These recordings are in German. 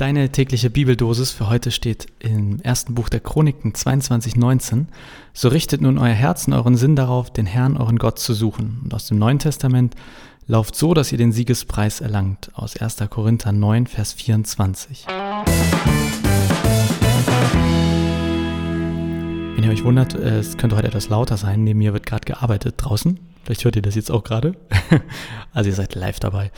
Deine tägliche Bibeldosis für heute steht im ersten Buch der Chroniken 22,19. So richtet nun euer Herzen, euren Sinn darauf, den Herrn, euren Gott zu suchen. Und aus dem Neuen Testament lauft so, dass ihr den Siegespreis erlangt. Aus 1. Korinther 9, Vers 24. Wenn ihr euch wundert, es könnte heute etwas lauter sein. Neben mir wird gerade gearbeitet draußen. Vielleicht hört ihr das jetzt auch gerade. also ihr seid live dabei.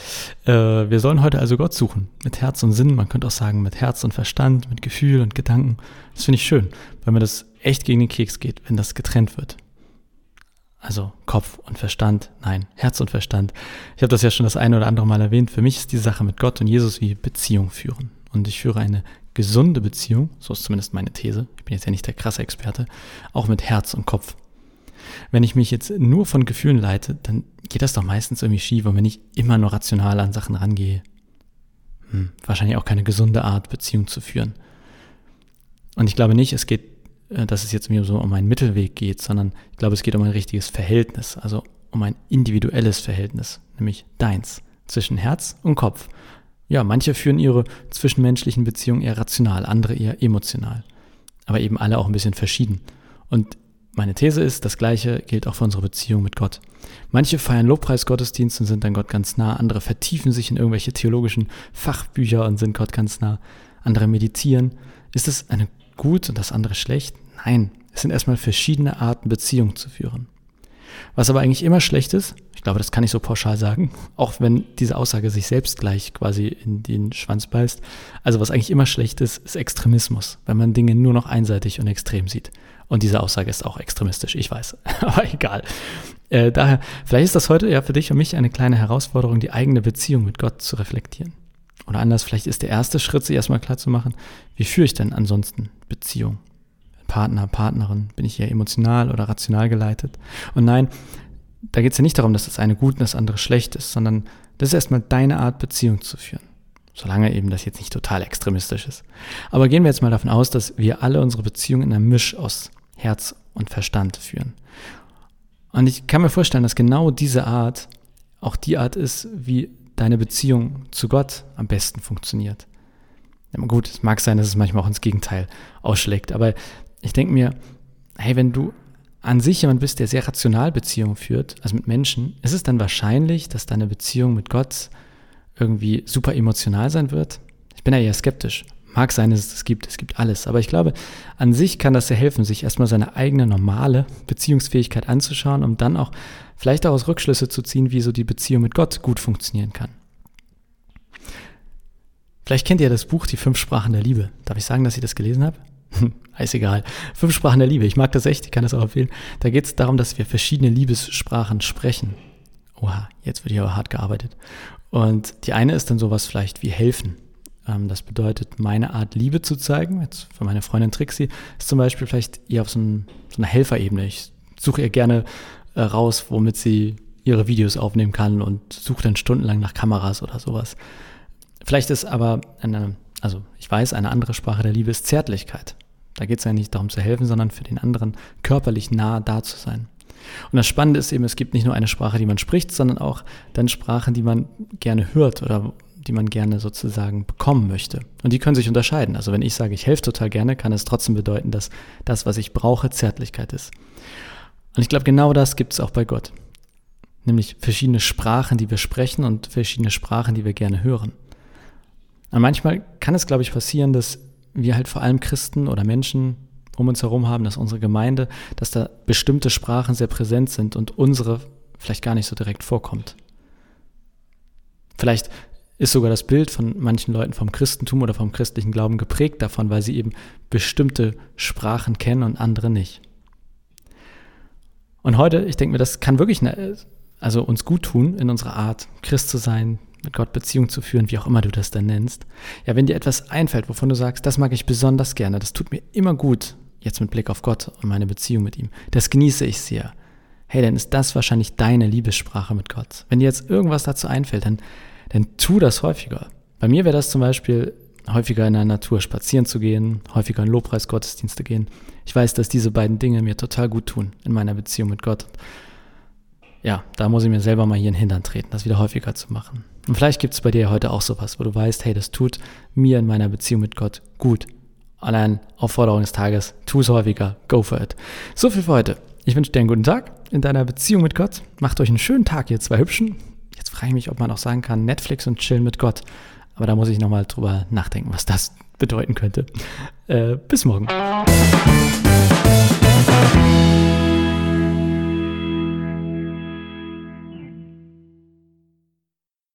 Äh, wir sollen heute also Gott suchen. Mit Herz und Sinn. Man könnte auch sagen mit Herz und Verstand, mit Gefühl und Gedanken. Das finde ich schön, weil mir das echt gegen den Keks geht, wenn das getrennt wird. Also Kopf und Verstand, nein, Herz und Verstand. Ich habe das ja schon das eine oder andere Mal erwähnt. Für mich ist die Sache mit Gott und Jesus wie Beziehung führen. Und ich führe eine gesunde Beziehung, so ist zumindest meine These. Ich bin jetzt ja nicht der krasse Experte, auch mit Herz und Kopf. Wenn ich mich jetzt nur von Gefühlen leite, dann geht das doch meistens irgendwie schief und wenn ich immer nur rational an Sachen rangehe, hm, wahrscheinlich auch keine gesunde Art, Beziehung zu führen. Und ich glaube nicht, es geht, äh, dass es jetzt mir so um einen Mittelweg geht, sondern ich glaube, es geht um ein richtiges Verhältnis, also um ein individuelles Verhältnis, nämlich deins, zwischen Herz und Kopf. Ja, manche führen ihre zwischenmenschlichen Beziehungen eher rational, andere eher emotional. Aber eben alle auch ein bisschen verschieden. Und meine These ist, das Gleiche gilt auch für unsere Beziehung mit Gott. Manche feiern Lobpreisgottesdienst und sind dann Gott ganz nah, andere vertiefen sich in irgendwelche theologischen Fachbücher und sind Gott ganz nah, andere meditieren. Ist das eine gut und das andere schlecht? Nein, es sind erstmal verschiedene Arten, Beziehungen zu führen. Was aber eigentlich immer schlecht ist, ich glaube, das kann ich so pauschal sagen, auch wenn diese Aussage sich selbst gleich quasi in den Schwanz beißt. Also was eigentlich immer schlecht ist, ist Extremismus, wenn man Dinge nur noch einseitig und extrem sieht. Und diese Aussage ist auch extremistisch, ich weiß, aber egal. Äh, daher, vielleicht ist das heute ja für dich und mich eine kleine Herausforderung, die eigene Beziehung mit Gott zu reflektieren. Oder anders, vielleicht ist der erste Schritt, sich erstmal klar zu machen, wie führe ich denn ansonsten Beziehung? Partner, Partnerin, bin ich eher emotional oder rational geleitet? Und nein, da geht es ja nicht darum, dass das eine gut und das andere schlecht ist, sondern das ist erstmal deine Art, Beziehung zu führen. Solange eben das jetzt nicht total extremistisch ist. Aber gehen wir jetzt mal davon aus, dass wir alle unsere Beziehungen in einem Misch aus Herz und Verstand führen. Und ich kann mir vorstellen, dass genau diese Art auch die Art ist, wie deine Beziehung zu Gott am besten funktioniert. Ja, gut, es mag sein, dass es manchmal auch ins Gegenteil ausschlägt, aber ich denke mir, hey, wenn du an sich jemand bist, der sehr rational Beziehungen führt, also mit Menschen, ist es dann wahrscheinlich, dass deine Beziehung mit Gott irgendwie super emotional sein wird? Ich bin ja eher skeptisch. Mag sein, dass es das gibt, es gibt alles. Aber ich glaube, an sich kann das sehr helfen, sich erstmal seine eigene normale Beziehungsfähigkeit anzuschauen, um dann auch vielleicht daraus Rückschlüsse zu ziehen, wie so die Beziehung mit Gott gut funktionieren kann. Vielleicht kennt ihr das Buch Die fünf Sprachen der Liebe. Darf ich sagen, dass ich das gelesen habe? Ist egal. Fünf Sprachen der Liebe. Ich mag das echt, ich kann das auch empfehlen. Da geht es darum, dass wir verschiedene Liebessprachen sprechen. Oha, jetzt wird hier aber hart gearbeitet. Und die eine ist dann sowas vielleicht wie helfen. Ähm, das bedeutet, meine Art Liebe zu zeigen, jetzt für meine Freundin Trixie, ist zum Beispiel vielleicht eher auf so, ein, so einer Helferebene. Ich suche ihr gerne äh, raus, womit sie ihre Videos aufnehmen kann und suche dann stundenlang nach Kameras oder sowas. Vielleicht ist aber eine, also ich weiß, eine andere Sprache der Liebe ist Zärtlichkeit. Da geht es ja nicht darum zu helfen, sondern für den anderen körperlich nah da zu sein. Und das Spannende ist eben, es gibt nicht nur eine Sprache, die man spricht, sondern auch dann Sprachen, die man gerne hört oder die man gerne sozusagen bekommen möchte. Und die können sich unterscheiden. Also wenn ich sage, ich helfe total gerne, kann es trotzdem bedeuten, dass das, was ich brauche, Zärtlichkeit ist. Und ich glaube, genau das gibt es auch bei Gott. Nämlich verschiedene Sprachen, die wir sprechen und verschiedene Sprachen, die wir gerne hören. Und manchmal kann es, glaube ich, passieren, dass wir halt vor allem Christen oder Menschen um uns herum haben, dass unsere Gemeinde, dass da bestimmte Sprachen sehr präsent sind und unsere vielleicht gar nicht so direkt vorkommt. Vielleicht ist sogar das Bild von manchen Leuten vom Christentum oder vom christlichen Glauben geprägt davon, weil sie eben bestimmte Sprachen kennen und andere nicht. Und heute, ich denke mir, das kann wirklich eine, also uns gut tun in unserer Art, Christ zu sein, mit Gott Beziehung zu führen, wie auch immer du das dann nennst. Ja, wenn dir etwas einfällt, wovon du sagst, das mag ich besonders gerne, das tut mir immer gut, jetzt mit Blick auf Gott und meine Beziehung mit ihm, das genieße ich sehr. Hey, dann ist das wahrscheinlich deine Liebessprache mit Gott. Wenn dir jetzt irgendwas dazu einfällt, dann, dann tu das häufiger. Bei mir wäre das zum Beispiel häufiger in der Natur spazieren zu gehen, häufiger in Lobpreisgottesdienste gehen. Ich weiß, dass diese beiden Dinge mir total gut tun in meiner Beziehung mit Gott. Ja, da muss ich mir selber mal hier in den Hintern treten, das wieder häufiger zu machen. Und vielleicht gibt es bei dir heute auch sowas, wo du weißt, hey, das tut mir in meiner Beziehung mit Gott gut. Allein Aufforderung des Tages, tu es häufiger, go for it. So viel für heute. Ich wünsche dir einen guten Tag in deiner Beziehung mit Gott. Macht euch einen schönen Tag, ihr zwei Hübschen. Jetzt frage ich mich, ob man auch sagen kann, Netflix und chillen mit Gott. Aber da muss ich nochmal drüber nachdenken, was das bedeuten könnte. Äh, bis morgen.